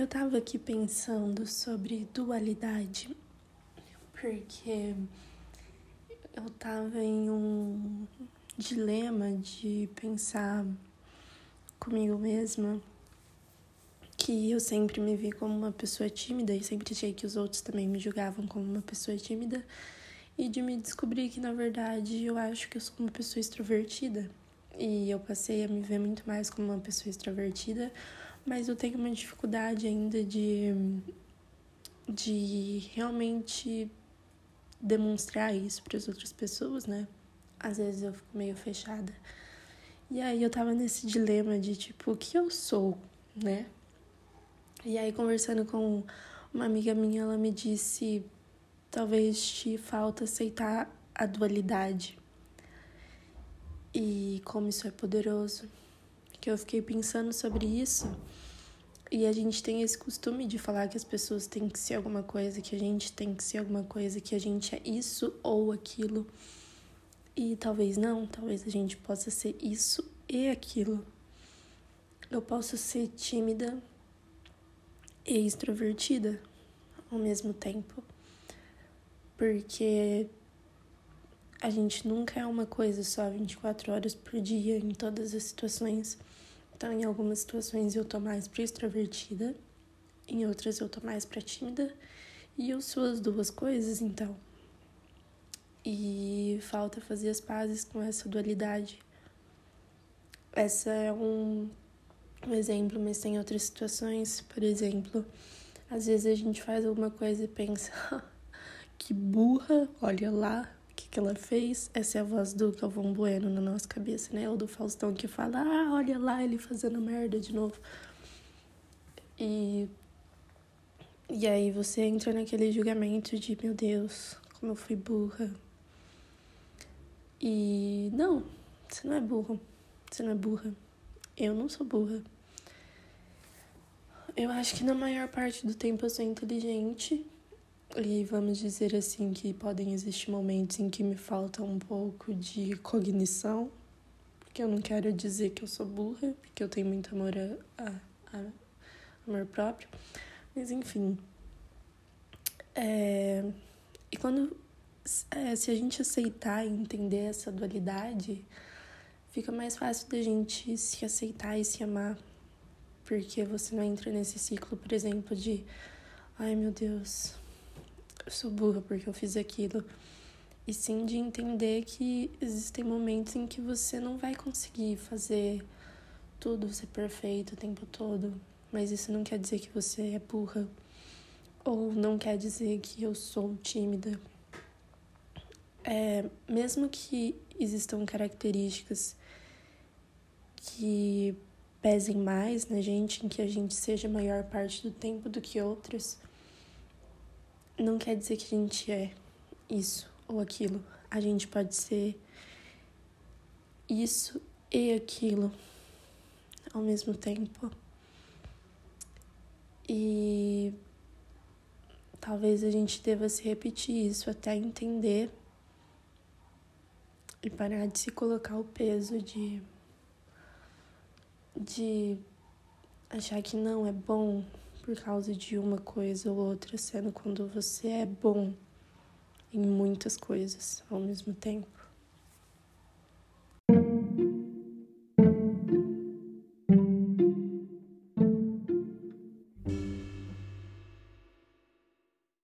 Eu tava aqui pensando sobre dualidade, porque eu tava em um dilema de pensar comigo mesma que eu sempre me vi como uma pessoa tímida e sempre achei que os outros também me julgavam como uma pessoa tímida e de me descobrir que na verdade eu acho que eu sou uma pessoa extrovertida e eu passei a me ver muito mais como uma pessoa extrovertida mas eu tenho uma dificuldade ainda de, de realmente demonstrar isso para as outras pessoas, né? Às vezes eu fico meio fechada. E aí eu tava nesse dilema de tipo, o que eu sou, né? E aí conversando com uma amiga minha, ela me disse, talvez te falta aceitar a dualidade. E como isso é poderoso que eu fiquei pensando sobre isso. E a gente tem esse costume de falar que as pessoas têm que ser alguma coisa, que a gente tem que ser alguma coisa, que a gente é isso ou aquilo. E talvez não, talvez a gente possa ser isso e aquilo. Eu posso ser tímida e extrovertida ao mesmo tempo. Porque a gente nunca é uma coisa só 24 horas por dia em todas as situações. Então, em algumas situações eu tô mais pra extrovertida, em outras eu tô mais pra tímida, e eu sou as duas coisas, então. E falta fazer as pazes com essa dualidade. Essa é um, um exemplo, mas tem outras situações, por exemplo, às vezes a gente faz alguma coisa e pensa, que burra, olha lá, que, que ela fez. Essa é a voz do Galvão Bueno na nossa cabeça, né? Ou do Faustão que fala, ah, olha lá ele fazendo merda de novo. E, e aí você entra naquele julgamento de, meu Deus, como eu fui burra. E não, você não é burro. Você não é burra. Eu não sou burra. Eu acho que na maior parte do tempo eu sou inteligente e vamos dizer assim que podem existir momentos em que me falta um pouco de cognição, porque eu não quero dizer que eu sou burra, porque eu tenho muito amor a, a, a amor próprio, mas enfim. É, e quando é, se a gente aceitar e entender essa dualidade, fica mais fácil da gente se aceitar e se amar, porque você não entra nesse ciclo, por exemplo, de ai meu Deus, eu sou burra porque eu fiz aquilo. E sim de entender que existem momentos em que você não vai conseguir fazer tudo ser perfeito o tempo todo. Mas isso não quer dizer que você é burra. Ou não quer dizer que eu sou tímida. É, mesmo que existam características que pesem mais na gente, em que a gente seja maior parte do tempo do que outras, não quer dizer que a gente é isso ou aquilo. A gente pode ser isso e aquilo ao mesmo tempo. E talvez a gente deva se repetir isso até entender e parar de se colocar o peso de de achar que não é bom por causa de uma coisa ou outra, sendo quando você é bom em muitas coisas ao mesmo tempo.